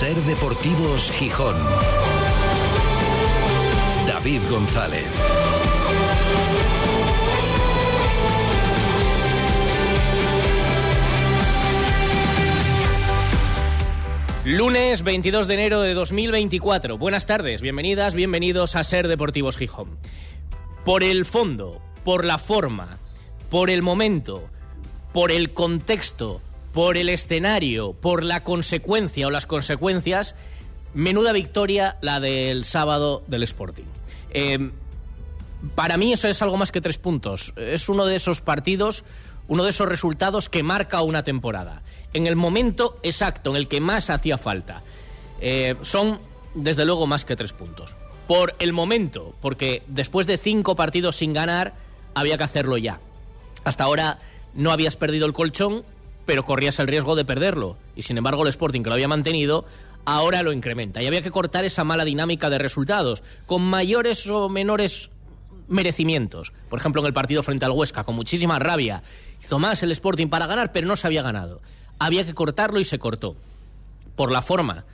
Ser Deportivos Gijón. David González. Lunes 22 de enero de 2024. Buenas tardes, bienvenidas, bienvenidos a Ser Deportivos Gijón. Por el fondo, por la forma, por el momento, por el contexto, por el escenario, por la consecuencia o las consecuencias, menuda victoria la del sábado del Sporting. Eh, para mí eso es algo más que tres puntos. Es uno de esos partidos, uno de esos resultados que marca una temporada en el momento exacto, en el que más hacía falta. Eh, son, desde luego, más que tres puntos. Por el momento, porque después de cinco partidos sin ganar, había que hacerlo ya. Hasta ahora no habías perdido el colchón, pero corrías el riesgo de perderlo. Y sin embargo, el Sporting, que lo había mantenido, ahora lo incrementa. Y había que cortar esa mala dinámica de resultados, con mayores o menores merecimientos. Por ejemplo, en el partido frente al Huesca, con muchísima rabia. Hizo más el Sporting para ganar, pero no se había ganado había que cortarlo y se cortó. Por la forma,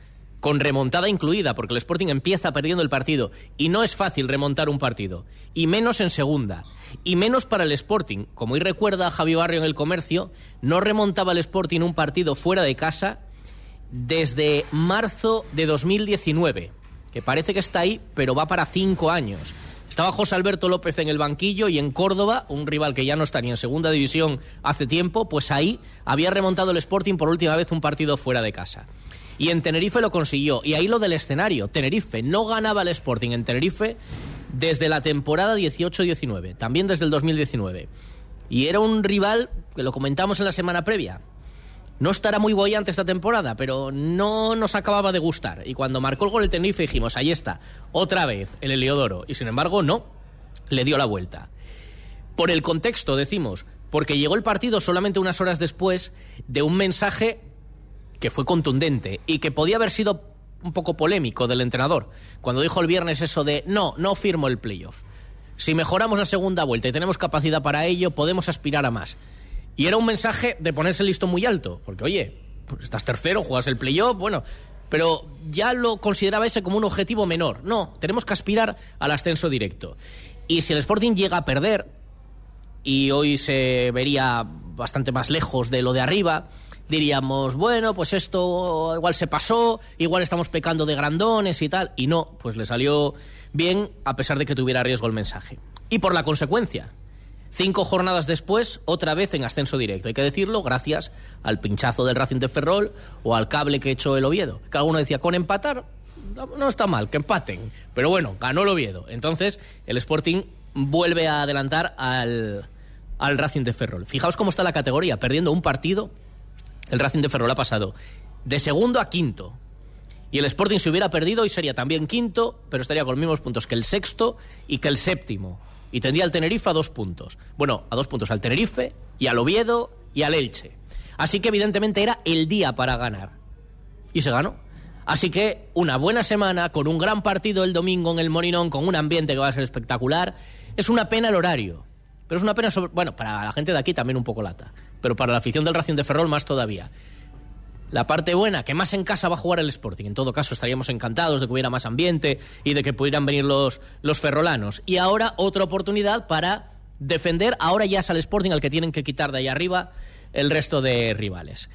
con remontada incluida, porque el Sporting empieza perdiendo el partido y no es fácil remontar un partido, y menos en segunda, y menos para el Sporting. Como hoy recuerda Javi Barrio en el comercio, no remontaba el Sporting un partido fuera de casa desde marzo de 2019, que parece que está ahí, pero va para cinco años. Estaba José Alberto López en el banquillo y en Córdoba, un rival que ya no está ni en segunda división hace tiempo, pues ahí había remontado el Sporting por última vez un partido fuera de casa. Y en Tenerife lo consiguió. Y ahí lo del escenario. Tenerife no ganaba el Sporting en Tenerife desde la temporada 18-19, también desde el 2019. Y era un rival, que lo comentamos en la semana previa, no estará muy bollante esta temporada, pero no nos acababa de gustar. Y cuando marcó el gol el Tenerife dijimos, ahí está, otra vez el Heliodoro. Y sin embargo, no, le dio la vuelta. Por el contexto, decimos, porque llegó el partido solamente unas horas después de un mensaje que fue contundente y que podía haber sido un poco polémico del entrenador, cuando dijo el viernes eso de, no, no firmo el playoff. Si mejoramos la segunda vuelta y tenemos capacidad para ello, podemos aspirar a más. Y era un mensaje de ponerse listo muy alto, porque oye, pues estás tercero, juegas el playoff, bueno, pero ya lo consideraba ese como un objetivo menor. No, tenemos que aspirar al ascenso directo. Y si el Sporting llega a perder, y hoy se vería bastante más lejos de lo de arriba, diríamos, bueno, pues esto igual se pasó, igual estamos pecando de grandones y tal, y no, pues le salió bien a pesar de que tuviera riesgo el mensaje. Y por la consecuencia, Cinco jornadas después, otra vez en ascenso directo. Hay que decirlo, gracias al pinchazo del Racing de Ferrol o al cable que echó el Oviedo. Cada uno decía, con empatar, no está mal, que empaten. Pero bueno, ganó el Oviedo. Entonces, el Sporting vuelve a adelantar al, al Racing de Ferrol. Fijaos cómo está la categoría. Perdiendo un partido, el Racing de Ferrol ha pasado de segundo a quinto. Y el Sporting si hubiera perdido y sería también quinto, pero estaría con los mismos puntos que el sexto y que el séptimo y tendría al Tenerife a dos puntos. Bueno, a dos puntos al Tenerife y al Oviedo y al Elche. Así que evidentemente era el día para ganar. Y se ganó. Así que una buena semana con un gran partido el domingo en el Morinón, con un ambiente que va a ser espectacular. Es una pena el horario. Pero es una pena, bueno, para la gente de aquí también un poco lata. Pero para la afición del Racing de Ferrol más todavía. La parte buena, que más en casa va a jugar el Sporting. En todo caso, estaríamos encantados de que hubiera más ambiente y de que pudieran venir los, los ferrolanos. Y ahora otra oportunidad para defender. Ahora ya es al Sporting al que tienen que quitar de ahí arriba el resto de rivales.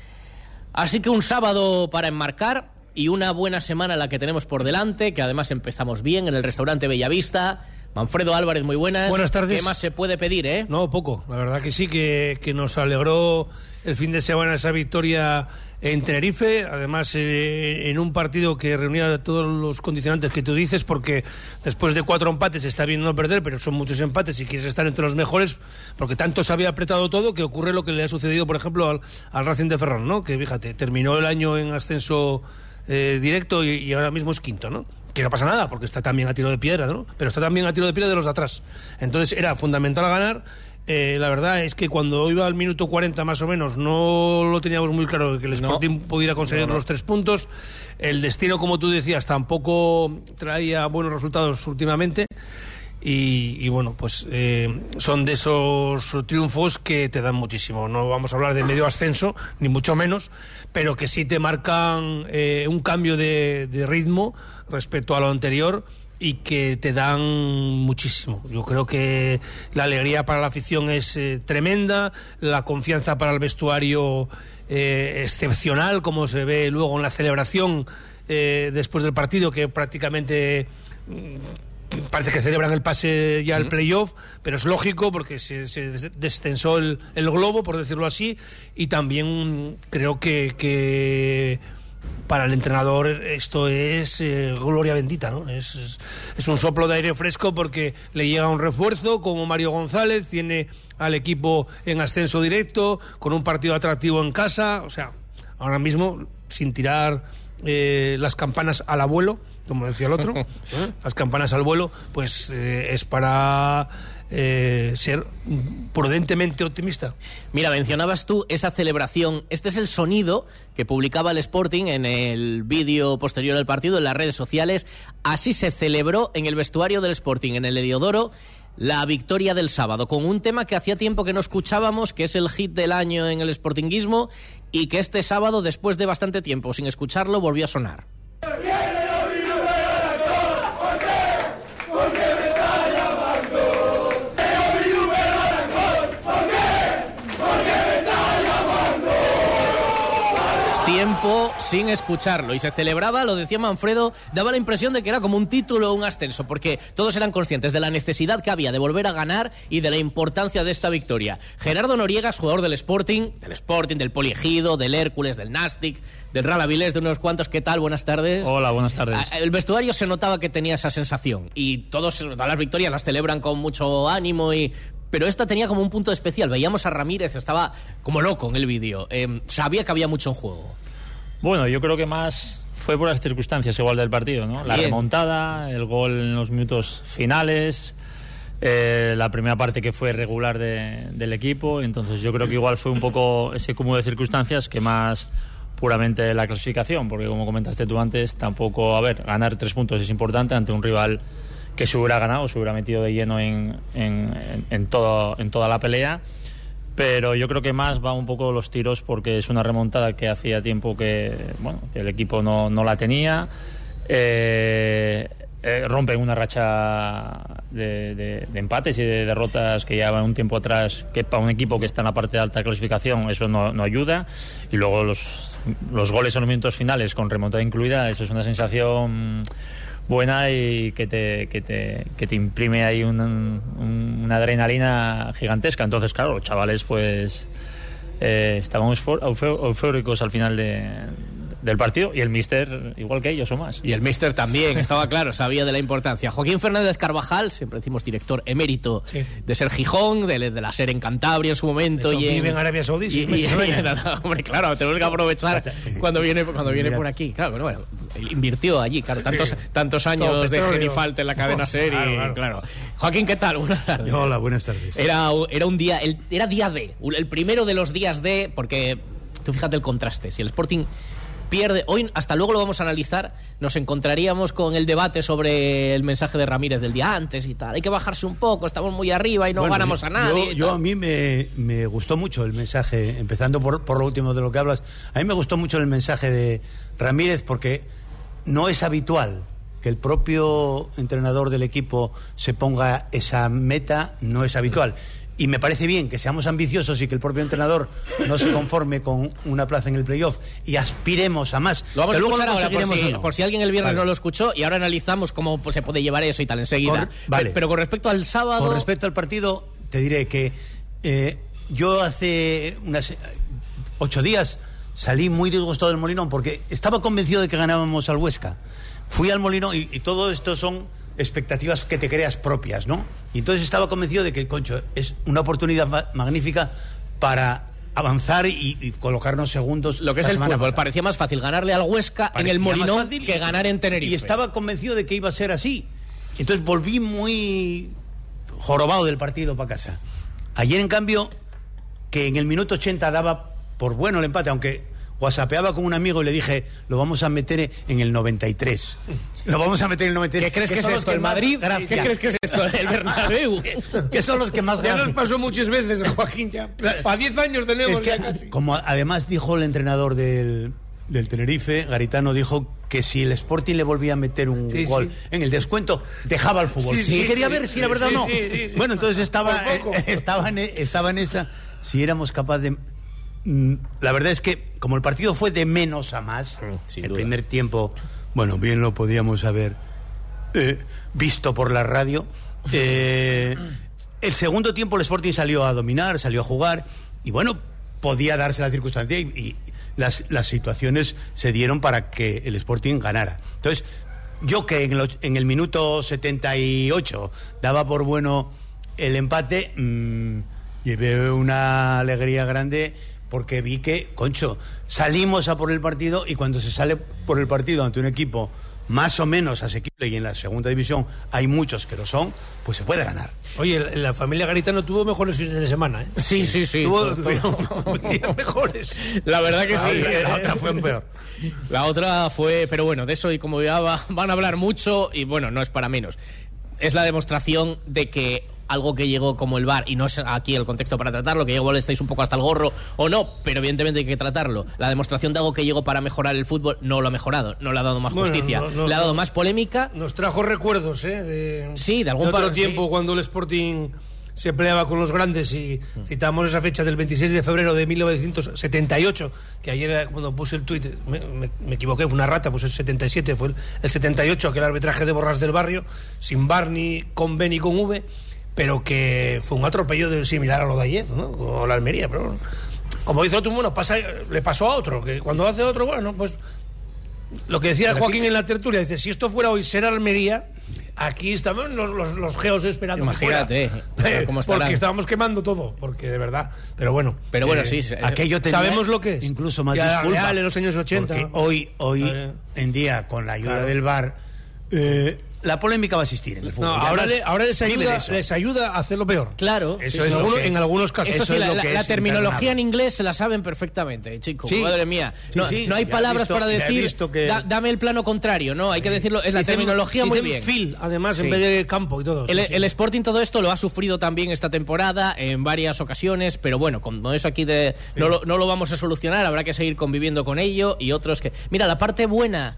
Así que un sábado para enmarcar y una buena semana la que tenemos por delante, que además empezamos bien en el restaurante Bellavista. Manfredo Álvarez, muy buenas. Buenas tardes. ¿Qué más se puede pedir, eh? No, poco. La verdad que sí, que, que nos alegró el fin de semana esa victoria en Tenerife, además eh, en un partido que reunía todos los condicionantes que tú dices, porque después de cuatro empates está bien no perder, pero son muchos empates y quieres estar entre los mejores, porque tanto se había apretado todo que ocurre lo que le ha sucedido, por ejemplo, al, al Racing de Ferrol, ¿no? Que fíjate, terminó el año en ascenso eh, directo y, y ahora mismo es quinto, ¿no? Que no pasa nada, porque está también a tiro de piedra, ¿no? Pero está también a tiro de piedra de los de atrás. Entonces era fundamental ganar. Eh, la verdad es que cuando iba al minuto 40 más o menos no lo teníamos muy claro que el Sporting pudiera conseguir los tres puntos. El destino, como tú decías, tampoco traía buenos resultados últimamente. Y, bueno, pues eh, son de esos triunfos que te dan muchísimo. No vamos a hablar de medio ascenso, ni mucho menos, pero que sí te marcan eh, un cambio de, ritmo respecto a lo anterior y que te dan muchísimo. Yo creo que la alegría para la afición es eh, tremenda, la confianza para el vestuario excepcional, como se ve luego en la celebración después del partido, que prácticamente parece que celebran el pase ya al playoff, pero es lógico porque se, destensó el, globo, por decirlo así, y también creo que, para el entrenador esto es eh, gloria bendita, ¿no? Es, es, un soplo de aire fresco porque le llega un refuerzo como Mario González, tiene al equipo en ascenso directo, con un partido atractivo en casa, o sea, ahora mismo sin tirar eh, las campanas al abuelo como decía el otro, ¿eh? las campanas al vuelo, pues eh, es para eh, ser prudentemente optimista. Mira, mencionabas tú esa celebración. Este es el sonido que publicaba el Sporting en el vídeo posterior al partido en las redes sociales. Así se celebró en el vestuario del Sporting, en el Heliodoro la victoria del sábado, con un tema que hacía tiempo que no escuchábamos, que es el hit del año en el Sportingismo, y que este sábado, después de bastante tiempo sin escucharlo, volvió a sonar. Tiempo sin escucharlo y se celebraba, lo decía Manfredo, daba la impresión de que era como un título o un ascenso, porque todos eran conscientes de la necesidad que había de volver a ganar y de la importancia de esta victoria. Gerardo Noriega es jugador del Sporting, del Sporting, del Poliegido, del Hércules, del Nastic, del Real Avilés, de unos cuantos. ¿Qué tal? Buenas tardes. Hola, buenas tardes. El vestuario se notaba que tenía esa sensación y todos todas las victorias las celebran con mucho ánimo y pero esta tenía como un punto especial. Veíamos a Ramírez, estaba como loco en el vídeo. Em, sabía que había mucho en juego. Bueno, yo creo que más fue por las circunstancias igual del partido, ¿no? La remontada, el gol en los minutos finales, eh, la primera parte que fue regular del equipo. Entonces yo creo que igual fue un poco ese cúmulo de circunstancias que más puramente la clasificación, porque como comentaste tú antes, tampoco, a ver, ganar tres puntos es importante ante un rival que se hubiera ganado, se hubiera metido de lleno en, en, todo, en toda la pelea. Pero yo creo que más va un poco los tiros porque es una remontada que hacía tiempo que, bueno, el equipo no, no la tenía. Eh, eh, rompen una racha de, empates y de derrotas que llevan un tiempo atrás, que para un equipo que está en la parte de alta clasificación eso no, no ayuda. Y luego los, los goles en los minutos finales con remontada incluida, eso es una sensación buena y que te, que te, que te imprime ahí una adrenalina gigantesca. Entonces, claro, los chavales pues eh, estaban eufóricos al final de, del partido y el Mister igual que ellos o más. Y el Mister también, estaba claro, sabía de la importancia. Joaquín Fernández Carvajal, siempre decimos director emérito de ser Gijón, de, la ser en Cantabria en su momento. y en, Arabia Saudí. Y, hombre, claro, tenemos que aprovechar cuando viene, cuando viene por aquí. Claro, bueno, bueno, invirtió allí, claro, tantos, tantos años de genifalte en la cadena serie. Claro, Joaquín, ¿qué tal? Buenas tardes. Hola, buenas tardes. Era, era un día, era día D, el primero de los días D, porque tú fíjate el contraste. Si el Sporting pierde. Hoy, hasta luego lo vamos a analizar, nos encontraríamos con el debate sobre el mensaje de Ramírez del día antes y tal. Hay que bajarse un poco, estamos muy arriba y no ganamos a nadie. Yo, a mí me, me, gustó mucho el mensaje, empezando por, por lo último de lo que hablas, a mí me gustó mucho el mensaje de Ramírez porque no es habitual que el propio entrenador del equipo se ponga esa meta, no es habitual y me parece bien que seamos ambiciosos y que el propio entrenador no se conforme con una plaza en el playoff y aspiremos a más. Lo vamos a escuchar ahora por si, alguien el viernes no lo escuchó y ahora analizamos cómo pues, se puede llevar eso y tal enseguida. vale. Pero con respecto al sábado... Con respecto al partido, te diré que eh, yo hace unas ocho días salí muy disgustado del Molinón porque estaba convencido de que ganábamos al Huesca. Fui al Molinón y todo esto son expectativas que te creas propias, ¿no? Y entonces estaba convencido de que, concho, es una oportunidad magnífica para avanzar y, colocarnos segundos. Lo que es el fútbol, parecía más fácil ganarle al Huesca en el Molinón que ganar en Tenerife. Y estaba convencido de que iba a ser así. Entonces volví muy jorobado del partido para casa. Ayer, en cambio, que en el minuto 80 daba por bueno el empate, aunque whatsappeaba con un amigo y le dije, lo vamos a meter en el 93. Lo vamos a meter en el 93. ¿Qué crees que, es esto? ¿El Madrid? gracia- ¿Qué crees que es esto? ¿El Bernabéu? que son los que más Ya nos pasó muchas veces, Joaquín. Ya. A 10 años tenemos Es que, ya casi. como además dijo el entrenador del, del Tenerife, Garitano dijo que si el Sporting le volvía a meter un Sí, gol sí. en el descuento, dejaba el fútbol. Sí, quería ver si era verdad o no. Bueno, entonces estaba, estaba, en, estaba en esa. Si éramos capaces de. Mm, La verdad es que, como el partido fue de menos a más, sin el duda. primer tiempo, bueno, bien lo podíamos haber eh, visto por la radio. Eh, el segundo tiempo el Sporting salió a dominar, salió a jugar y bueno, podía darse la circunstancia y, y las, las situaciones se dieron para que el Sporting ganara. Entonces, yo que en el, och- en el minuto 78 daba por bueno el empate, mm, llevé una alegría grande porque vi que, concho, salimos a por el partido y cuando se sale por el partido ante un equipo más o menos asequible y en la segunda división hay muchos que lo son, pues se puede ganar. Oye, la- la familia Garitano tuvo mejores fines de semana, ¿eh? Sí, sí, sí. Tuvo Todo- todo. tuvieron días mejores. La verdad que La sí. otra- eh, la otra fue peor. La otra fue, pero bueno, de eso y como ya va- van a hablar mucho y bueno, no es para menos. Es la demostración de que algo que llegó como el bar y no es aquí el contexto para tratarlo, que igual estáis un poco hasta el gorro o no, pero evidentemente hay que tratarlo. La demostración de algo que llegó para mejorar el fútbol no lo ha mejorado, no le ha dado más Bueno, justicia, no, no, le ha dado más polémica. Nos trajo recuerdos, ¿eh? De, Sí, de algún otro par- tiempo sí. cuando el Sporting se peleaba con los grandes y citamos esa fecha del 26 de febrero de 1978, que ayer cuando puse el tuit, me, me- me equivoqué, fue una rata, pues el 77, fue el, el 78, aquel arbitraje de Borras del Barrio, sin bar ni con B ni con V, pero que fue un atropello de, similar a lo de ayer, ¿no? O la Almería, pero como dice otro, bueno, pasa, le pasó a otro, que cuando hace otro, bueno, pues lo que decía Joaquín en la tertulia, dice, si esto fuera hoy ser Almería, aquí estaban los, los, los geos esperando. Imagínate, fuera. claro, cómo porque estábamos quemando todo, porque de verdad. Pero bueno. Pero bueno, eh, sí, sí. Aquello tenía Sabemos lo que es. Incluso más Ya disculpa. real en los años 80. Porque hoy, hoy en día, con la ayuda del VAR, eh, la polémica va a existir en el fútbol. No, ahora, además le- ahora les, ayuda, les ayuda a hacerlo peor. Claro, Eso sí, es sí. lo alguno- que- en algunos casos. Eso, Eso sí, es la, lo que la es terminología en inglés se la saben perfectamente, chicos. Sí. Madre mía. No, sí, no hay palabras visto- para decir. visto que- "Da- dame el plano contrario, no, hay que decirlo. Es la Dicen- terminología muy bien. Phil, además, Sí. en vez de campo y todo. El, Sí, sí. el Sporting todo esto lo ha sufrido también esta temporada en varias ocasiones, pero bueno, como eso aquí de, no, lo, no lo vamos a solucionar, habrá que seguir conviviendo con ello y otros que... Mira, la parte buena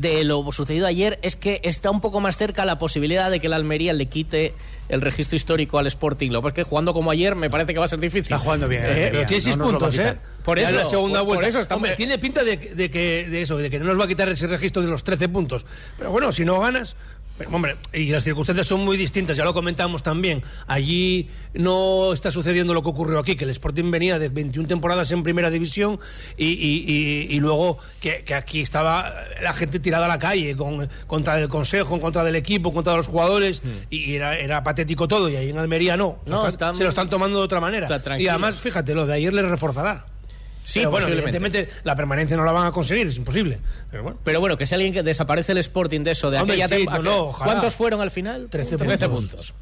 de lo sucedido ayer es que está un poco más cerca la posibilidad de que la Almería le quite el registro histórico al Sporting. Lo porque jugando como ayer me parece que va a ser difícil. Está jugando bien, Eh. Pero tiene seis puntos, ¿eh? Por eso, la segunda por- por vuelta. eso está- Hombre, tiene pinta de, de que de eso, de que no nos va a quitar ese registro de los 13 puntos. Pero bueno, si no ganas. Pero, hombre, y las circunstancias son muy distintas, ya lo comentamos también. Allí no está sucediendo lo que ocurrió aquí, que el Sporting venía de 21 temporadas en primera división y, y- y- y luego que, que aquí estaba la gente tirada a la calle con, contra el consejo, en contra del equipo, contra los jugadores, y era, era patético todo. Y ahí en Almería no. Están- se lo están tomando de otra manera. Y además, fíjate, lo de ayer les reforzará. Sí, Pero bueno, evidentemente la permanencia no la van a conseguir, es imposible. Pero bueno. Pero bueno, que si alguien que desaparece el Sporting de eso, de Hombre, aquella sí, no. ¿Cuántos fueron al final? 13 puntos. puntos.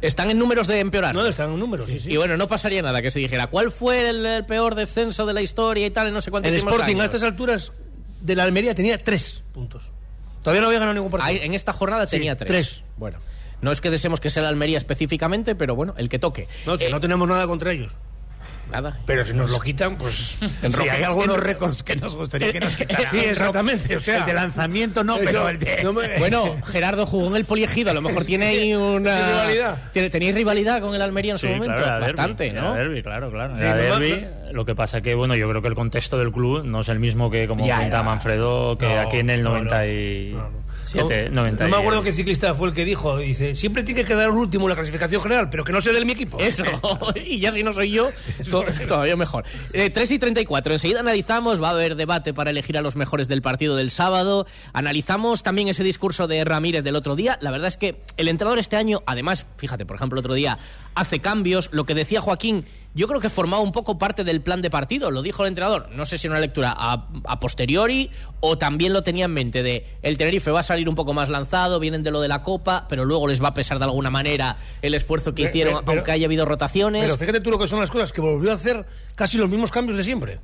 Están en números de empeorar. No, están en números, sí, sí. Y bueno, no pasaría nada que se dijera cuál fue el, el peor descenso de la historia y tal, en no sé cuántos el Sporting años. a estas alturas de la Almería tenía tres puntos. Todavía no había ganado ningún partido. Ahí, en esta jornada Sí, tenía tres. tres. Bueno, no es que deseemos que sea la Almería específicamente, pero bueno, el que toque. No, si Eh, no tenemos nada contra ellos. Nada. Pero si nos lo quitan, pues. Sí, hay algunos récords que nos gustaría que nos quitaran. Sí, exactamente. O sea, el de lanzamiento no, Eso, pero el de... no me- Bueno, Gerardo jugó en el poliegido, a lo mejor tiene ahí una... ¿Tiene rivalidad? Tiene- ¿Tenéis rivalidad con el Almería en su Sí, momento? claro, era Bastante, derbi, ¿no? Era derbi, claro, claro. Sí. Lo que pasa que, bueno, yo creo que el contexto del club no es el mismo que, como Ya cuenta. Manfredo, que No, aquí en el no, no. 97, No, 90 no me acuerdo qué ciclista fue el que dijo, dice, siempre tiene que quedar un último en la clasificación general, pero que no sea de mi equipo. Eso, y ya si no soy yo, to- todavía mejor. Eh, 3 y 34, enseguida analizamos, va a haber debate para elegir a los mejores del partido del sábado. Analizamos también ese discurso de Ramírez del otro día. La verdad es que el entrenador este año, además, fíjate, por ejemplo, el otro día hace cambios. Lo que decía Joaquín, yo creo que formaba un poco parte del plan de partido, lo dijo el entrenador. No sé si en una lectura a, a posteriori o también lo tenía en mente de el Tenerife va a salir un poco más lanzado, vienen de lo de la Copa, pero luego les va a pesar de alguna manera el esfuerzo que Pero- hicieron, pero- aunque haya habido rotaciones. Pero fíjate tú lo que son las cosas, que volvió a hacer casi los mismos cambios de siempre.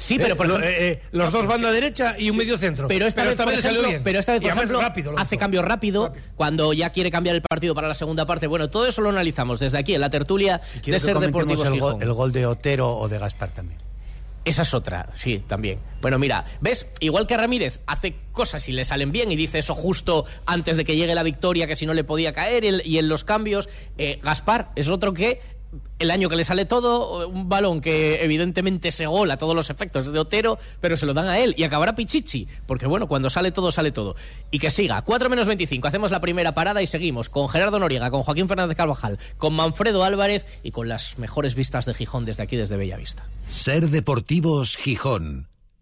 Sí, pero por ejemplo, eh, eh, los dos banda derecha y un medio centro. Pero esta vez, por salió bien. pero esta vez, por ejemplo, rápido hace hizo. cambio rápido, cuando ya quiere cambiar el partido para la segunda parte. Bueno, todo eso lo analizamos desde aquí en la tertulia de Ser Deportivos el, gol, Gijón. el gol de Otero o de Gaspar también. Esa es otra, sí, también. Bueno, mira, ¿ves? Igual que Ramírez hace cosas y le salen bien y dice eso justo antes de que llegue la victoria, que si no le podía caer, y en- y en los cambios. eh, Gaspar es otro que el año que le sale todo, un balón que evidentemente se gola todos los efectos de Otero, pero se lo dan a él y acabará Pichichi, porque bueno, cuando sale todo, sale todo. Y que siga, 4 menos 25, hacemos la primera parada y seguimos con Gerardo Noriega, con Joaquín Fernández Carvajal, con Manfredo Álvarez y con las mejores vistas de Gijón desde aquí, desde Bellavista. Ser Deportivos Gijón.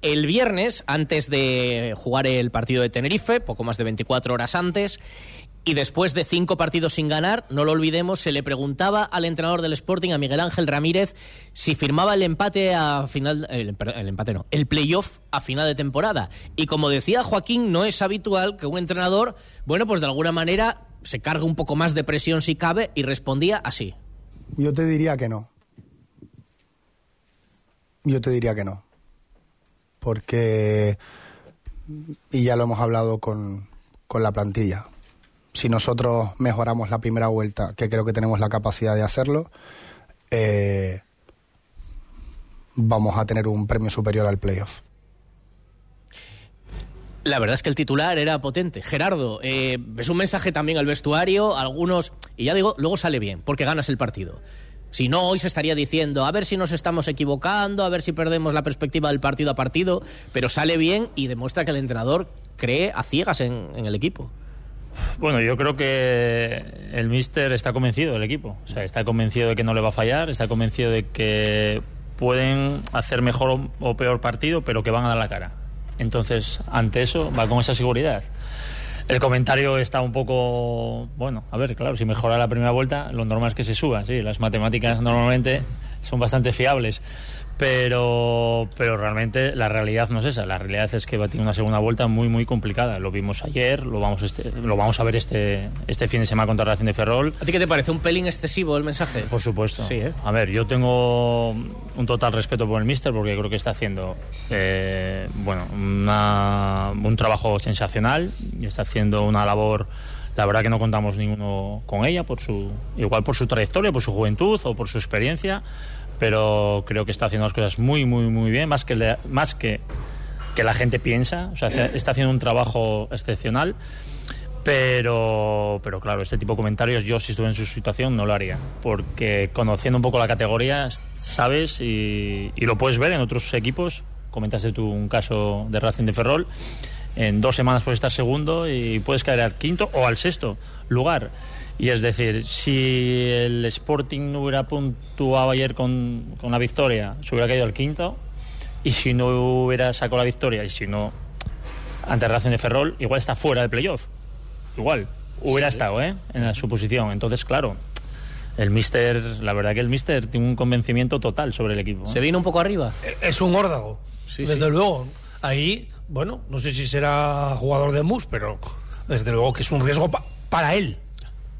El viernes, antes de jugar el partido de Tenerife, poco más de 24 horas antes, y después de cinco partidos sin ganar, no lo olvidemos, se le preguntaba al entrenador del Sporting, a Miguel Ángel Ramírez, si firmaba el empate a final, el, empate no, el playoff a final de temporada. Y como decía Joaquín, no es habitual que un entrenador, bueno, pues de alguna manera se cargue un poco más de presión si cabe y respondía así. Yo te diría que no. Yo te diría que no. Porque, y ya lo hemos hablado con, con la plantilla, si nosotros mejoramos la primera vuelta, que creo que tenemos la capacidad de hacerlo, eh, vamos a tener un premio superior al playoff. La verdad es que el titular era potente. Gerardo, eh, es un mensaje también al vestuario, algunos, y ya digo, luego sale bien, porque ganas el partido. Si no, hoy se estaría diciendo, a ver si nos estamos equivocando, a ver si perdemos la perspectiva del partido a partido, pero sale bien y demuestra que el entrenador cree a ciegas en, el equipo. Bueno, yo creo que el míster está convencido del equipo. O sea, está convencido de que no le va a fallar, está convencido de que pueden hacer mejor o peor partido, pero que van a dar la cara. Entonces, ante eso, va con esa seguridad. El comentario está un poco, bueno, a ver, claro, si mejora la primera vuelta, lo normal es que se suba, sí, las matemáticas normalmente son bastante fiables, pero, pero realmente la realidad no es esa, la realidad es que va a tener una segunda vuelta muy, muy complicada, lo vimos ayer, lo vamos, este, lo vamos a ver este, este fin de semana contra la Relación de Ferrol, ¿A ti qué te parece? ¿Un pelín excesivo el mensaje? por supuesto. Sí, ¿eh? A ver, yo tengo un total respeto por el míster porque creo que está haciendo eh, bueno, una- un trabajo sensacional y está haciendo una labor. La verdad que no contamos ninguno con ella, por su, igual por su trayectoria, por su juventud o por su experiencia, pero creo que está haciendo las cosas muy, muy, muy bien, más que, le- más que, que la gente piensa. O sea, está haciendo un trabajo excepcional. Pero, pero claro, este tipo de comentarios yo si estuve en su situación no lo haría, porque conociendo un poco la categoría sabes y, y lo puedes ver en otros equipos, comentaste tú un caso de Racing de Ferrol, en dos semanas puedes estar segundo y puedes caer al quinto o al sexto lugar. Y es decir, si el Sporting no hubiera puntuado ayer con, con la victoria, se hubiera caído al quinto, y si no hubiera sacado la victoria, y si no, ante Racing de Ferrol, igual está fuera de playoff. Igual. Hubiera estado, ¿eh? En su posición. Entonces, claro, el Mister, la verdad que el Mister tiene un convencimiento total sobre el equipo. ¿eh? ¿Se vino un poco arriba? Es un órdago. Sí, desde sí. luego. Ahí, bueno, no sé si será jugador de MUS, pero desde luego que es un riesgo pa- para él.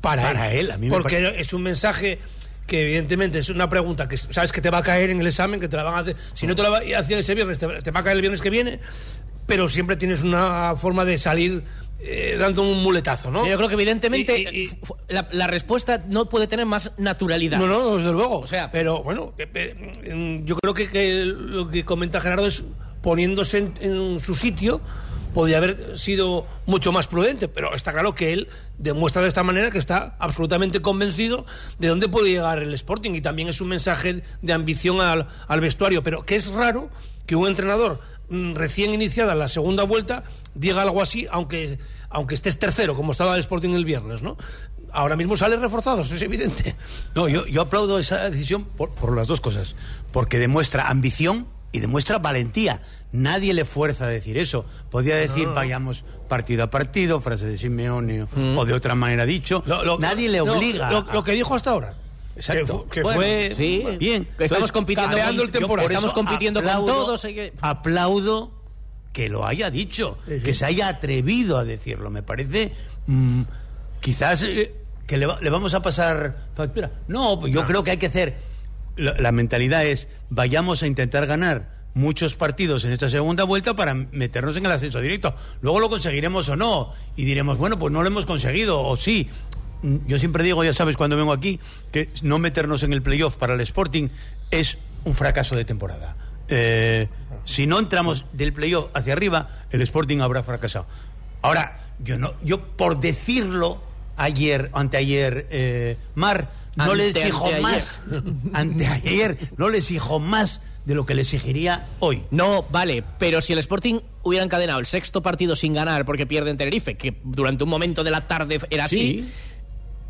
Para, Para él, a mí me Porque es un mensaje que evidentemente es una pregunta que sabes que te va a caer en el examen, que te la van a hacer. Si no te la va a hacer ese viernes, te, te va a caer el viernes que viene, pero siempre tienes una forma de salir eh, dando un muletazo, ¿no? Yo creo que evidentemente Y- y- y- fu- la, la respuesta no puede tener más naturalidad. No, no, desde luego. O sea, pero bueno, yo creo que, que lo que comenta Gerardo es poniéndose en, en su sitio podría haber sido mucho más prudente, pero está claro que él demuestra de esta manera que está absolutamente convencido de dónde puede llegar el Sporting y también es un mensaje de ambición al, al vestuario, pero que es raro que un entrenador mm, recién iniciada la segunda vuelta diga algo así, aunque, aunque estés tercero, como estaba el Sporting el viernes, ¿no? Ahora mismo sale reforzado, eso es evidente. No, yo, yo aplaudo esa decisión por, por las dos cosas. Porque demuestra ambición y demuestra valentía. Nadie le fuerza a decir eso. Podría decir, vayamos partido a partido, frase de Simeone o de otra manera dicho. Lo- lo- Nadie le no, obliga. Lo, a- lo que dijo hasta ahora. Exacto. Que, fu- que Bueno, fue. Sí, Bien. estamos Entonces, compitiendo el temporal. Estamos compitiendo con todos. que- Aplaudo que lo haya dicho, que se haya atrevido a decirlo. Me parece mm, quizás eh, que le, va- le vamos a pasar factura. No, yo creo que hay que hacer. La, la mentalidad es vayamos a intentar ganar muchos partidos en esta segunda vuelta para meternos en el ascenso directo. Luego lo conseguiremos o no y diremos bueno pues no lo hemos conseguido o sí. Yo siempre digo, ya sabes, cuando vengo aquí, que no meternos en el playoff para el Sporting es un fracaso de temporada. Eh, si no entramos del playoff hacia arriba, el Sporting habrá fracasado. Ahora, yo no, yo por decirlo ayer, anteayer, eh, Mar, no le Ante- exijo más, anteayer, no le exijo más de lo que le exigiría hoy. No, vale, pero si el Sporting hubiera encadenado el sexto partido sin ganar porque pierde en Tenerife, que durante un momento de la tarde era así.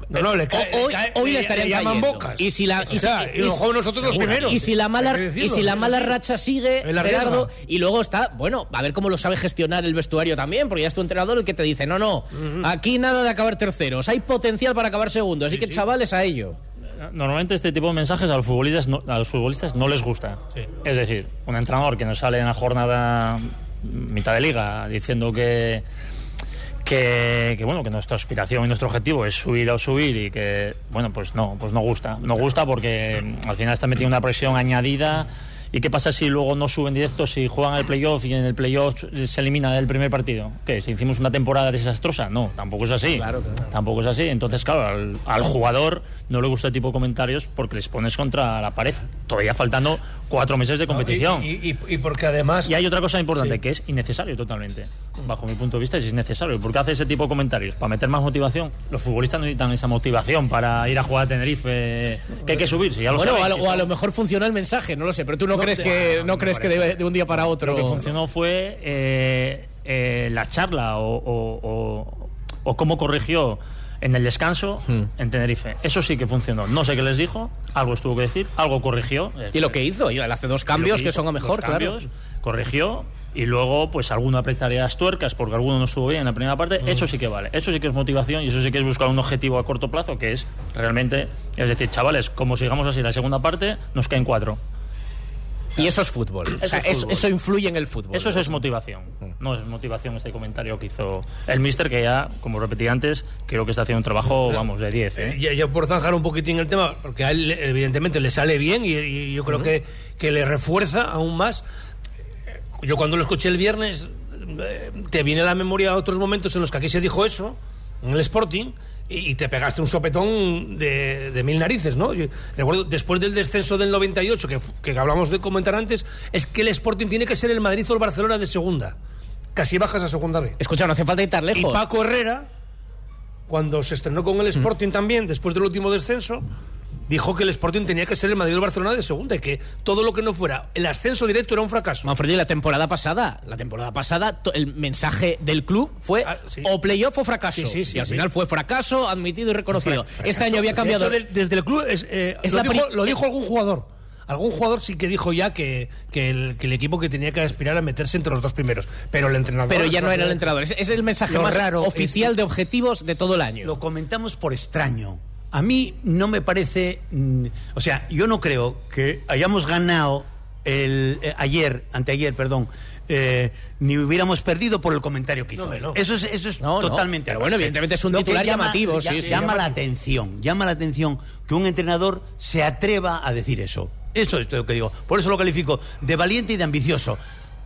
No, no, le cae- hoy, le cae- hoy le le- estarían le llaman cayendo. bocas. Y si la, O y si- sea, y los nosotros los primeros. Y si la mala, Hay que decirlo, y si la eso mala sí. racha sigue, Gerardo, y luego está, bueno, a ver cómo lo sabe gestionar el vestuario también, porque ya es tu entrenador el que te dice, no, no, aquí nada de acabar terceros, hay potencial para acabar segundo, así que chavales a ello. Normalmente este tipo de mensajes a los futbolistas no, a los futbolistas no les gusta. Es decir, un entrenador que nos sale en la jornada mitad de liga diciendo que que, que, bueno que nuestra aspiración y nuestro objetivo es subir o subir y que bueno pues no pues no gusta no gusta porque al final está metiendo una presión añadida y qué pasa si luego no suben directo si juegan el playoff y en el playoff se elimina del primer partido qué si hicimos una temporada desastrosa no tampoco es así Claro, claro. tampoco es así entonces claro al, al jugador no le gusta este tipo de comentarios porque les pones contra la pared todavía faltando cuatro meses de competición Y, y- y- y porque además. y hay otra cosa importante, Sí. que es innecesario totalmente. Bajo mi punto de vista es innecesario. ¿Por qué hace ese tipo de comentarios? ¿Para meter más motivación? Los futbolistas necesitan esa motivación para ir a jugar a Tenerife. Que hay que subirse, ya lo Bueno, o a, sabéis, lo, o a lo mejor funciona el mensaje, no lo sé, pero tú no, No, crees que no, no crees que de, de un día para otro. Lo que funcionó fue eh, eh, la charla o, o- o- o cómo corrigió en el descanso Hmm. en Tenerife. Eso sí que funcionó. No sé qué les dijo, algo estuvo que decir, algo corrigió. Y lo que hizo, y él hace dos cambios que, son a mejor, dos claro. cambios, corrigió y luego pues alguno apretaría las tuercas porque alguno no estuvo bien en la primera parte, Mm. eso sí que vale, eso sí que es motivación y eso sí que es buscar un objetivo a corto plazo que es realmente, es decir, chavales, como sigamos así la segunda parte, nos caen cuatro. Y eso es fútbol. O Eso sea, es eso, fútbol. eso influye en el fútbol. Eso es motivación, no es motivación este comentario que hizo el mister que ya, como repetí antes, creo que está haciendo un trabajo, vamos, de 10. ¿eh? Ya por zanjar un poquitín el tema, porque a él evidentemente le sale bien y, y yo creo que, que le refuerza aún más. Yo cuando lo escuché el viernes, eh, te viene a la memoria otros momentos en los que aquí se dijo eso, en el Sporting, y, y te pegaste un sopetón de, de mil narices, ¿no? Yo recuerdo, después del descenso del 98, que, que hablamos de comentar antes, es que el Sporting tiene que ser el Madrid o el Barcelona de segunda. Casi bajas a segunda B. Escucha, no hace falta ir tan Y lejos. Paco Herrera, cuando se estrenó con el Sporting también, después del último descenso, dijo que el Sporting tenía que ser el Madrid o el Barcelona de segunda y que todo lo que no fuera el ascenso directo era un fracaso. Manfredi, la temporada pasada, la temporada pasada, el mensaje del club fue Ah, sí. o playoff o fracaso. Sí, sí, sí, y al sí. final fue fracaso, admitido y reconocido. Fracaso. este año había De cambiado. hecho, del- desde el club es, eh, Es lo, la dijo, lo dijo algún jugador. Algún jugador sí que dijo ya que, que el, que el equipo que tenía que aspirar a meterse entre los dos primeros. Pero el entrenador. pero ya no era el entrenador. Es, es el mensaje Lo más raro es oficial que- de objetivos de todo el año. Lo comentamos por extraño. A mí no me parece. mm, o sea, yo no creo que hayamos ganado el, eh, ayer, anteayer, perdón, eh, ni hubiéramos perdido por el comentario que hizo. No, él. no. Eso es, eso es No, totalmente. pero bueno, evidentemente es un Lo titular llamativo, ya- sí, sí, llama la atención, llama la atención que un entrenador se atreva a decir eso. Eso es lo que digo. Por eso lo califico de valiente y de ambicioso.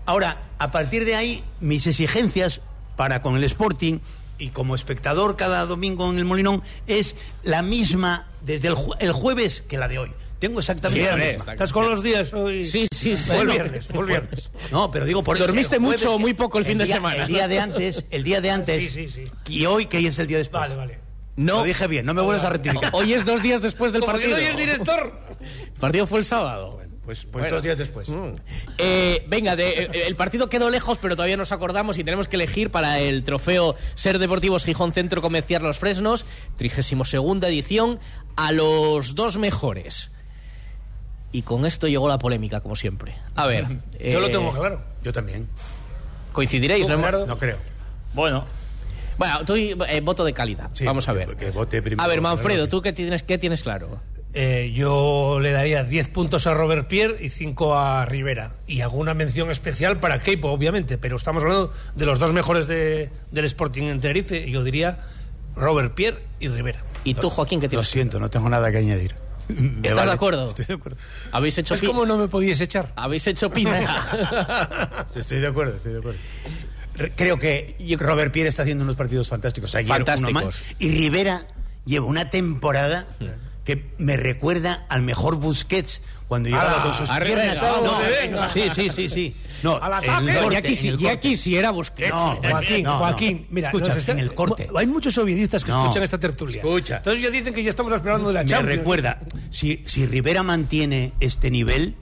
Ahora, a partir de ahí, mis exigencias para con el Sporting y como espectador cada domingo en el Molinón es la misma desde el, ju- el jueves que la de hoy. Tengo exactamente Sí, la misma. ¿Estás con los días hoy? Sí, sí, sí. El Bueno, viernes, el viernes. No, pero digo por Dormiste mucho o muy poco el fin de semana. El día de antes, el día de antes. Sí, sí, sí. Y hoy que es el día después. Vale, vale. No, Lo dije bien, no me vuelvas a rectificar. hoy es dos días después del Como que partido. no el director. El partido fue el sábado. Pues, pues Bueno. dos días después. Eh, venga, de- eh, el partido quedó lejos, pero todavía nos acordamos y tenemos que elegir para el trofeo Ser Deportivos Gijón Centro Comercial Los Fresnos, 32 edición, a los dos mejores. Y con esto llegó la polémica, como siempre. A ver. Yo lo eh, tengo claro. Yo también. Coincidiréis, ¿no? Gerardo? No creo. Bueno, Bueno, tú eh, voto de calidad. Sí, Vamos a ver. vote primero, a ver, Manfredo. ¿tú qué tienes, qué tienes claro? Eh, yo le daría 10 puntos a Robert Pierre y 5 a Rivera. Y alguna mención especial para Keipo, obviamente. Pero estamos hablando de los dos mejores de- del Sporting en Tenerife. Y yo diría Robert Pierre y Rivera. ¿Y tú, Joaquín, qué Lo tienes? siento, no tengo nada que añadir. Me ¿Estás vale. de acuerdo? Estoy de acuerdo. ¿Habéis hecho pi- como no me podíais echar. ¿Habéis hecho pinza? Estoy de acuerdo, estoy de acuerdo. Re- Creo que Robert Pierre está haciendo unos partidos fantásticos. Ayer uno Fantásticos. más. Y Rivera lleva una temporada que me recuerda al mejor Busquets cuando llegaba ¡Hala! con sus a piernas. No, sí, sí, sí, sí. No, ¡Al en ataque! el corte, ya, quisi- quisiera Busquets. No, Joaquín, no, no. Joaquín, mira, Escucha, está- en el corte. Hay muchos ovidistas que No. escuchan esta tertulia. Escucha. Entonces ya dicen que ya estamos esperando de la Me Champions. recuerda, si, si Rivera mantiene este nivel,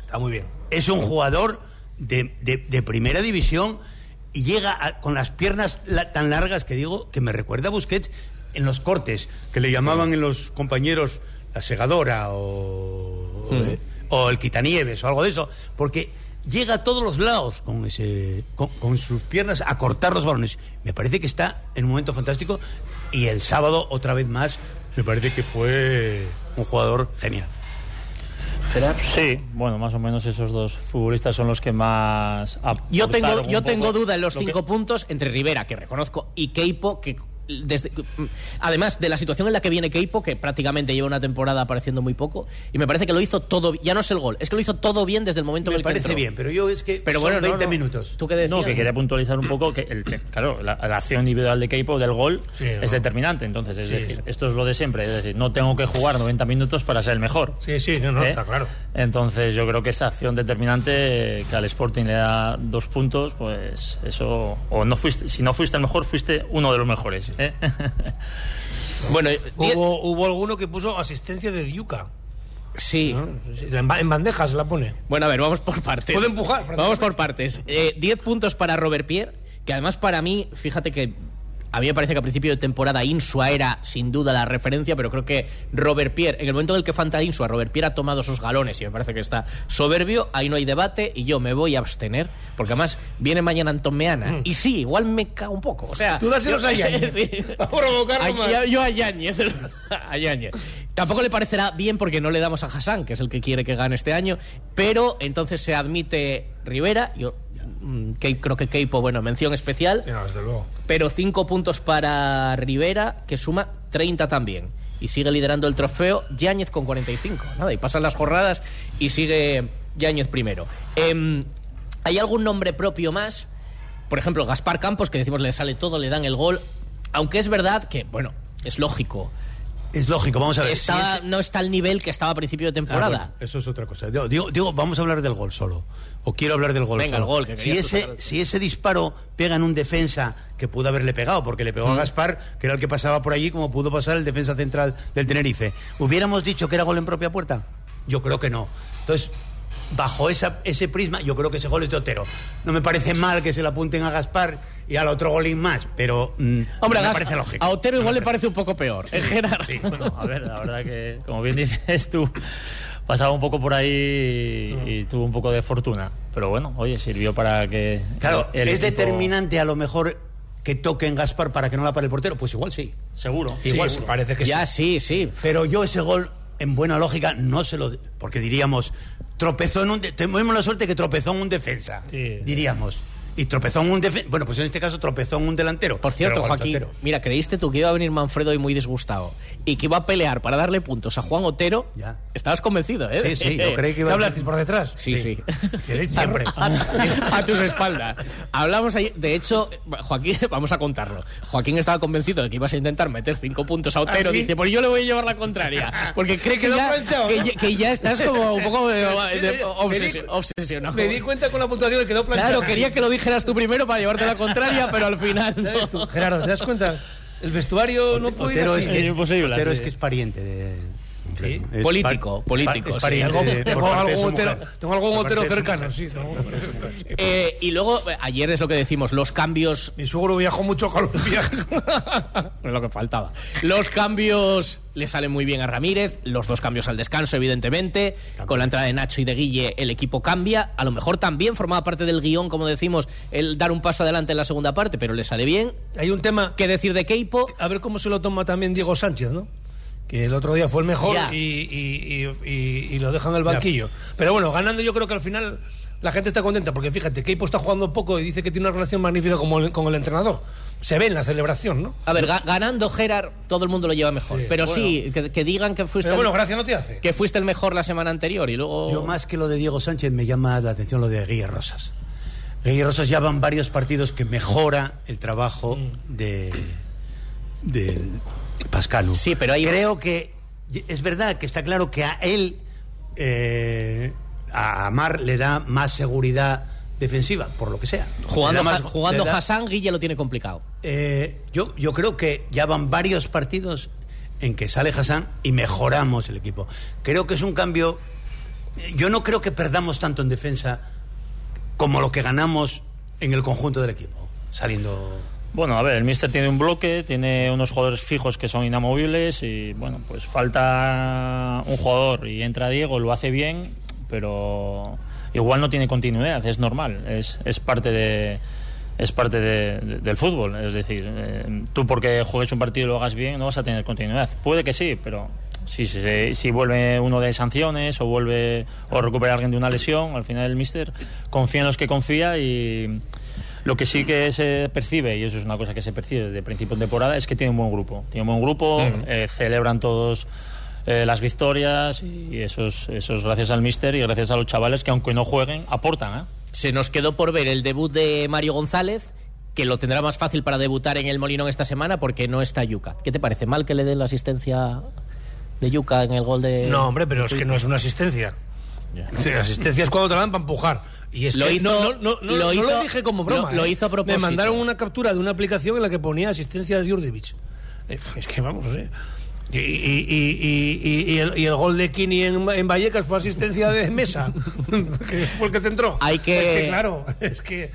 Está muy bien. es un jugador de, de- de primera división y llega a- con las piernas la- tan largas que digo que me recuerda a Busquets en los cortes, que le llamaban en los compañeros la segadora o, o el quitanieves o algo de eso, porque llega a todos los lados con, ese, con, con sus piernas a cortar los balones. Me parece que está en un momento fantástico y el sábado otra vez más me parece que fue un jugador genial. sí, bueno, más o menos esos dos futbolistas son los que más. Yo tengo, yo tengo poco duda en los lo que- cinco puntos entre Rivera, que reconozco, y Keipo, que desde, además de la situación en la que viene Keipo, que prácticamente lleva una temporada apareciendo muy poco, y me parece que lo hizo todo, ya no es el gol, es que lo hizo todo bien desde el momento Me en el que parece entró. bien, pero yo es que Pero son bueno, no, 20 no. minutos. ¿Tú qué decías? No, que quería puntualizar un poco que, el, que, claro, la, la acción individual de Keipo del gol Sí, es ¿no? determinante. Entonces, es Sí, decir, sí. esto es lo de siempre. Es decir, no tengo que jugar 90 minutos para ser el mejor. Sí, sí, no, no, ¿eh? está claro. Entonces, yo creo que esa acción determinante que al Sporting le da dos puntos, pues eso. O no fuiste, si no fuiste el mejor, fuiste uno de los mejores. ¿eh? Bueno, die- Hubo, hubo alguno que puso asistencia de Diuca. sí. En, ba- en bandejas la pone. Bueno, a ver, vamos por partes. Puede empujar, Vamos por partes. Eh, 10 puntos para Robert Pierre, que además para mí, fíjate que a mí me parece que a principio de temporada Insua era sin duda la referencia, pero creo que Robert Pierre, en el momento en el que falta Insua, Robert Pierre ha tomado sus galones y me parece que está soberbio, ahí no hay debate y yo me voy a abstener, porque además viene mañana Antón Meana y sí, igual me cago un poco. O sea, Tú dáselos yo- a Yáñez. Sí. A provocarlo A- más. yo- a Yáñez. a Yáñez. Tampoco le parecerá bien porque no le damos a Hassan, que es el que quiere que gane este año, pero entonces se admite Rivera, yo mm, que creo que Keipo, bueno, mención especial, Sí, no, desde luego. pero 5 puntos para Rivera, que suma 30 también. Y sigue liderando el trofeo Yáñez con 45. Nada, y pasan las jornadas y sigue Yáñez primero. Em, ¿Hay algún nombre propio más? Por ejemplo, Gaspar Campos, que decimos le sale todo, le dan el gol. Aunque es verdad que, bueno, es lógico. Es lógico, vamos a ver. si No está al nivel que estaba a principio de Ah, temporada. bueno, eso es otra cosa. Digo, digo- digo, vamos a hablar del gol solo. O quiero hablar del gol Venga, solo. el gol, que si, ese, si ese disparo pega en un defensa que pudo haberle pegado, porque le Mm. pegó a Gaspar, que era el que pasaba por allí, como pudo pasar el defensa central del Tenerife, ¿hubiéramos dicho que era gol en propia puerta? Yo creo que no. Entonces, bajo esa, ese prisma, yo creo que ese gol es de Otero. No me parece mal que se le apunten a Gaspar y al otro golín más, pero mm, Hombre, no me parece lógico. a Otero igual le parece un poco peor. En general. Bueno, a ver, la verdad que, como bien dices tú, pasaba un poco por ahí y, y tuvo un poco de fortuna. Pero bueno, oye, sirvió para que. Claro, el ¿es equipo- determinante a lo mejor que toque en Gaspar para que no la pare el portero? Pues igual sí. Seguro. Igual sí. parece que ya, sí. sí, sí. Pero yo ese gol, en buena lógica, no se lo... Porque diríamos, tropezó en un... de- Tenemos la suerte que tropezó en un defensa. Sí. Diríamos. Y tropezó en un defen- bueno pues en este caso tropezó en un delantero Por cierto, Joaquín, mira, creíste tú que iba a venir Manfredo y muy disgustado y que iba a pelear para darle puntos a Juan Otero. Ya. Estabas convencido, ¿eh? sí sí yo creí que ¿Qué iba a hablasteis por detrás? Sí, sí. Leche. Siempre. a, a tus espaldas. Hablamos ahí, de hecho, Joaquín, vamos a contarlo. Joaquín estaba convencido de que ibas a intentar meter cinco puntos a Otero. ¿Ah, sí? Dice, pues yo le voy a llevar la contraria. Porque cree que Quedó ya, que, que ya estás como un poco de- de- obsesio- obsesionado. Me di cuenta con la puntuación que quedó planchado. Claro, quería que lo dijeras tú primero para llevarte la contraria, pero al final. Gerardo, ¿te das cuenta? El vestuario no puede ir así. es que, Es imposible, Otero sí. es que es pariente de Sí. es Político, político, es sí. Tengo, algún su otero, tengo algún cercano, mujer. sí. tengo algún otero cercano, sí. Eh, y luego, eh, ayer es lo que decimos, los cambios Mi suegro viajó mucho a Colombia. es lo que faltaba. Los cambios le salen muy bien a Ramírez, los dos cambios al descanso, evidentemente. Con la entrada de Nacho y de Guille, el equipo cambia. A lo mejor también formaba parte del guion, como decimos, el dar un paso adelante en la segunda parte, pero le sale bien. Hay un tema ¿Qué decir de Keipo? a ver cómo se lo toma también Diego Sánchez, ¿no? Que el otro día fue el mejor y, y- y- y- y lo dejan en el banquillo. Pero bueno, ganando yo creo que al final la gente está contenta porque fíjate, Keipo está jugando poco y dice que tiene una relación magnífica como el- con el entrenador. Se ve en la celebración, ¿no? A ver, ga- ganando Gerard, todo el mundo lo lleva mejor. Sí, pero bueno. sí, que, que digan que fuiste, Pero bueno, no te hace. que fuiste el mejor la semana anterior y luego... Yo más que lo de Diego Sánchez me llama la atención lo de Guille Rosas. Guille Rosas ya van varios partidos que mejora el trabajo de del Pascanu. Sí, pero hay- creo que es verdad que está claro que a él eh, a Amar le da más seguridad defensiva, por lo que sea. Jugando, más- jugando da- Hassan, Guille lo tiene complicado. eh, yo, yo creo que ya van varios partidos en que sale Hassan y mejoramos el equipo. Creo que es un cambio. eh, Yo no creo que perdamos tanto en defensa como lo que ganamos en el conjunto del equipo, saliendo. Bueno, a ver, el Mister tiene un bloque, tiene unos jugadores fijos que son inamovibles y bueno, pues falta un jugador y entra Diego, lo hace bien, pero igual no tiene continuidad, es normal, es, es parte de es parte de- de- del fútbol, es decir, eh, tú porque juegues un partido y lo hagas bien no vas a tener continuidad. Puede que sí, pero si, si, si vuelve uno de sanciones o vuelve o recupera alguien de una lesión, al final el Mister confía en los que confía y lo que sí que se percibe, y eso es una cosa que se percibe desde principio de temporada, es que tiene un buen grupo. Tiene un buen grupo, eh, celebran todos eh, las victorias y eso es, eso es gracias al míster y gracias a los chavales que aunque no jueguen, aportan. ¿eh? Se nos quedó por ver el debut de Mario González, que lo tendrá más fácil para debutar en el Molinón esta semana porque no está Yuca. ¿Qué te parece? ¿Mal que le den la asistencia de Yuca en el gol de.? No, hombre, pero es que no es una asistencia. Sí, asistencia es cuando te la dan para empujar. Y es Lo que hizo- no, no, no, no- lo no hizo- lo dije como broma. lo- lo ¿eh? hizo a propósito. Me mandaron una captura de una aplicación en la que ponía asistencia de Jurjevic. Eh, Es que vamos, ¿eh? Y, y- y- y- y- y el, y el gol de Kini en, en Vallecas fue asistencia de Mesa, que fue el que centró. Hay que- Es que, claro, es que...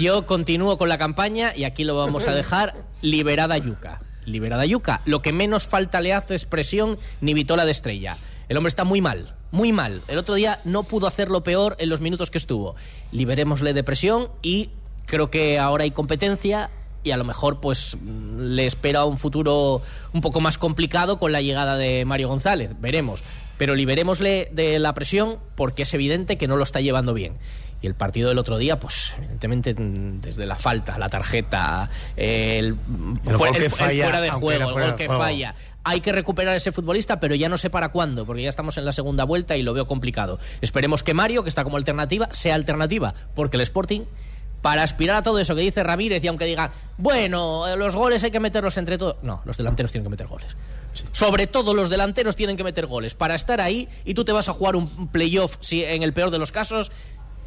Yo continúo con la campaña y aquí lo vamos a dejar liberada Yuca. Liberada Yuca. Lo que menos falta le hace es presión ni vitola de estrella. El hombre está muy mal, muy mal. El otro día no pudo hacerlo peor en los minutos que estuvo. Liberémosle de presión y creo que ahora hay competencia y a lo mejor pues mm, le espera un futuro un poco más complicado con la llegada de Mario González. Veremos. Pero liberémosle de la presión porque es evidente que no lo está llevando bien. Y el partido del otro día, pues evidentemente mm, desde la falta, la tarjeta, el, fuera de juego, el gol que juego. falla. Hay que recuperar a ese futbolista, pero ya no sé para cuándo, porque ya estamos en la segunda vuelta y lo veo complicado. Esperemos que Mario, que está como alternativa, sea alternativa, porque el Sporting, para aspirar a todo eso que dice Ramírez, y aunque diga, bueno, los goles hay que meterlos entre todos. No, los delanteros tienen que meter goles. Sobre todo los delanteros tienen que meter goles para estar ahí y tú te vas a jugar un playoff si en el peor de los casos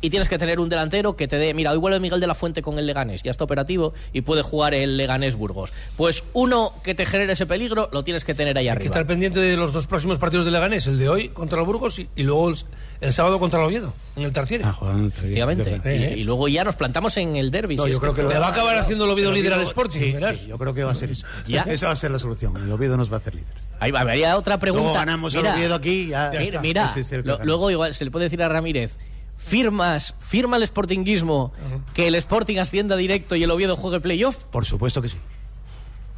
y tienes que tener un delantero que te dé. Mira, hoy vuelve Miguel de la Fuente con el Leganés, ya está operativo y puede jugar el Leganés Burgos. Pues uno que te genere ese peligro lo tienes que tener ahí Hay que arriba. estar pendiente de los dos próximos partidos de Leganés, el de hoy contra el Burgos y, y luego el, el sábado contra el Oviedo, en el Tartiere. Ah, Juan, Efectivamente. Eh, Y, y luego ya nos plantamos en el derby. No, si yo es creo que esto- Le va a acabar haciendo el Oviedo líder al Sporting, sí, verás. sí, yo creo que va a ser eso. ¿Ya? Esa va a ser la solución. El Oviedo nos va a hacer líderes. Ahí va, habría otra pregunta. Luego ganamos Mira, el Oviedo aquí ya. Mira, está. mira, lo- luego igual se le puede decir a Ramírez, firmas, firma el sportinguismo que el Sporting ascienda directo y el Oviedo juegue playoff. Por supuesto que sí.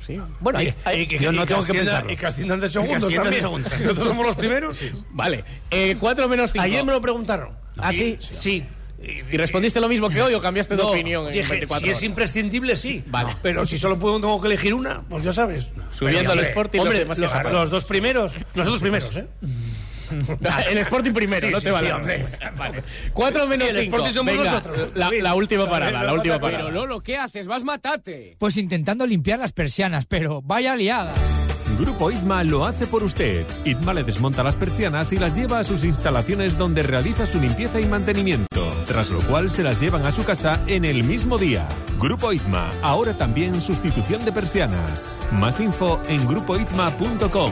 Sí. Bueno, ahí- ahí- yo no tengo que ascienda- pensarlo. Y que asciendan de que segundos de también. Nosotros somos los primeros. vale. Eh, 4 menos 5. Ayer me lo preguntaron. ¿Ah, sí? Sí. ¿Y respondiste lo mismo que hoy o cambiaste de No, opinión en dije, 24 si es imprescindible, sí. Vale. Pero si solo puedo, tengo que elegir una, pues ya sabes. Subiendo al hombre, Sporting, los hombre, demás que los, los dos primeros, nosotros primeros, ¿eh? el Sporting primero, Sí, no te vale. sí, hombre. Vale. Cuatro menos Sí, el cinco. Sporting somos Venga, nosotros. La, la última parada, la última Pero, parada. Lolo, ¿qué haces? Vas matate. Pues intentando limpiar las persianas, pero vaya liada. Grupo ITMA lo hace por usted. ITMA le desmonta las persianas y las lleva a sus instalaciones donde realiza su limpieza y mantenimiento, tras lo cual se las llevan a su casa en el mismo día. Grupo ITMA, ahora también sustitución de persianas. Más info en grupoitma.com.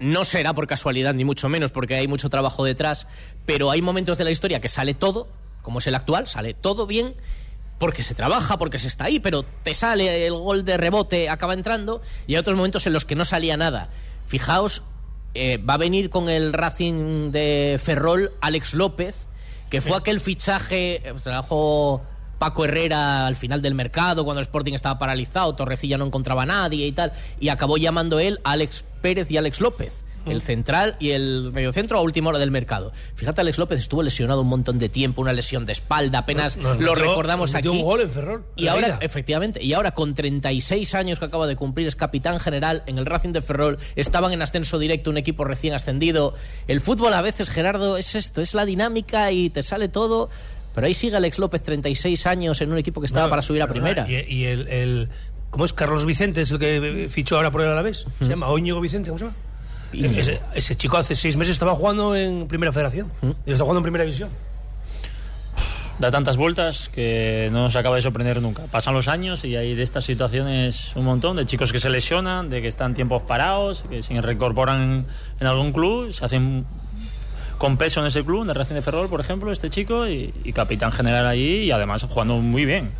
No será por casualidad, ni mucho menos, porque hay mucho trabajo detrás, pero hay momentos de la historia que sale todo, como es el actual, sale todo bien, porque se trabaja, porque se está ahí, pero te sale el gol de rebote, acaba entrando, y hay otros momentos en los que no salía nada. Fijaos, eh, va a venir con el Racing de Ferrol Alex López, que fue aquel fichaje, eh, trajo Paco Herrera al final del mercado, cuando el Sporting estaba paralizado, Torrecilla no encontraba a nadie y tal, y acabó llamando él a Alex Pérez y Alex López. El central y el mediocentro a última hora del mercado. Fíjate, Alex López estuvo lesionado un montón de tiempo, una lesión de espalda, apenas Nos lo metió- recordamos nos aquí. un gol en Ferrol, Y ahora, ida. efectivamente, y ahora con 36 años que acaba de cumplir, es capitán general en el Racing de Ferrol. Estaban en ascenso directo, un equipo recién ascendido. El fútbol a veces, Gerardo, es esto, es la dinámica y te sale todo. Pero ahí sigue Alex López, 36 años, en un equipo que estaba Bueno, para subir a primera. Y, y el, el- ¿Cómo es? Carlos Vicente es el que fichó ahora por el Alavés. Se llama o Íñigo Vicente, ¿cómo se llama? Ese, ese chico hace seis meses estaba jugando en Primera Federación. Y está jugando en Primera División. da tantas vueltas que no nos acaba de sorprender nunca. Pasan los años y hay de estas situaciones un montón, de chicos que se lesionan, de que están tiempos parados, que se reincorporan en algún club, se hacen con peso en ese club, en el Racing de Ferrol, por ejemplo, este chico, y, y capitán general allí y además jugando muy bien.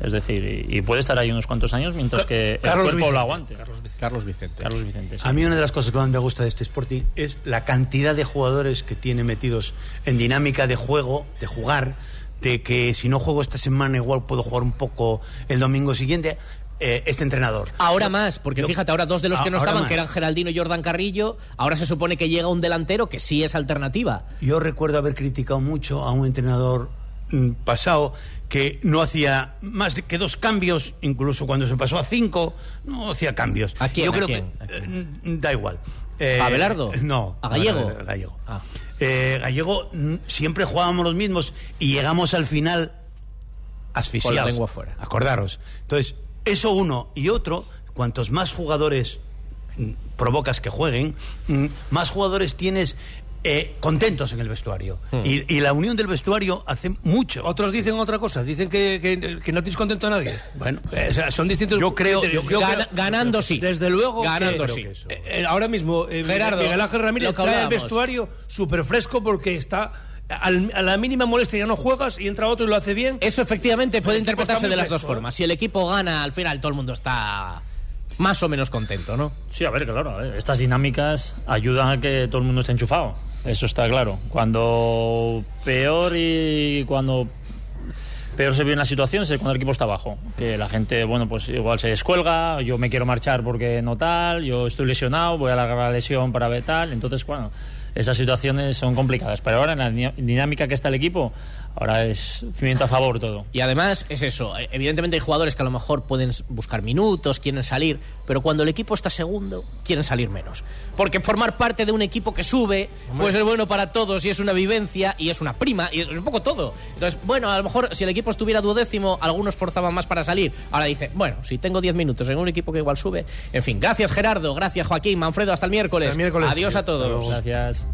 Es decir, y, y puede estar ahí unos cuantos años mientras que el Carlos cuerpo Vicente, lo aguante. Carlos Vicente. Carlos Vicente. Carlos Vicente. sí. A mí una de las cosas que más me gusta de este Sporting es la cantidad de jugadores que tiene metidos en dinámica de juego, de jugar, de que si no juego esta semana igual puedo jugar un poco el domingo siguiente. Eh, este entrenador. Ahora más, porque Yo- fíjate, ahora dos de los que no estaban, más. que eran Geraldino y Jordan Carrillo, ahora se supone que llega un delantero que sí es alternativa. Yo recuerdo haber criticado mucho a un entrenador mm, pasado que no hacía más que dos cambios, incluso cuando se pasó a cinco, no hacía cambios. ¿A quién? Yo ¿A creo quién? que eh, da igual. Eh, ¿A Abelardo? No. ¿A Gallego? Gallego. Ah. Eh, Gallego siempre jugábamos los mismos y llegamos al final asfixiados. Con la lengua fuera. Acordaros. Entonces, eso uno y otro, cuantos más jugadores mm, provocas que jueguen, mm, más jugadores tienes eh, contentos en el vestuario. Hmm. Y, y la unión del vestuario hace mucho. Otros dicen otra cosa, dicen que, que, que no tienes contento a nadie. Bueno, Eh, o sea, son distintos. yo creo- yo- Gana- ganando sí. Desde luego. Ganando sí. que eso- Eh, ahora mismo, eh, Gerardo, Miguel Ángel Ramírez trae el vestuario súper fresco porque está. Al- a la mínima molestia ya no juegas y entra otro y lo hace bien. Eso efectivamente puede interpretarse de las dos ¿eh? formas. Si el equipo gana, al final todo el mundo está más o menos contento, ¿no? Sí, a ver, claro, a ver, estas dinámicas ayudan a que todo el mundo esté enchufado. Eso está claro. Cuando peor y cuando peor se vive la situación es cuando el equipo está abajo. Que la gente, bueno, pues igual se descuelga, yo me quiero marchar porque no tal, yo estoy lesionado, voy a alargar la lesión para ver tal. Entonces, bueno, esas situaciones son complicadas. Pero ahora en la di- dinámica que está el equipo, Ahora es cimiento a favor todo. Y además es eso, eh, evidentemente hay jugadores que a lo mejor pueden buscar minutos, quieren salir, pero cuando el equipo está segundo, quieren salir menos. Porque formar parte de un equipo que sube, pues es bueno para todos y es una vivencia y es una prima y es un poco todo. Entonces, bueno, a lo mejor si el equipo estuviera duodécimo, algunos forzaban más para salir. Ahora dice, bueno, si tengo 10 minutos en un equipo que igual sube. En fin, gracias Gerardo, gracias Joaquín, Manfredo, hasta el miércoles. Hasta el miércoles. Adiós a todos. Gracias.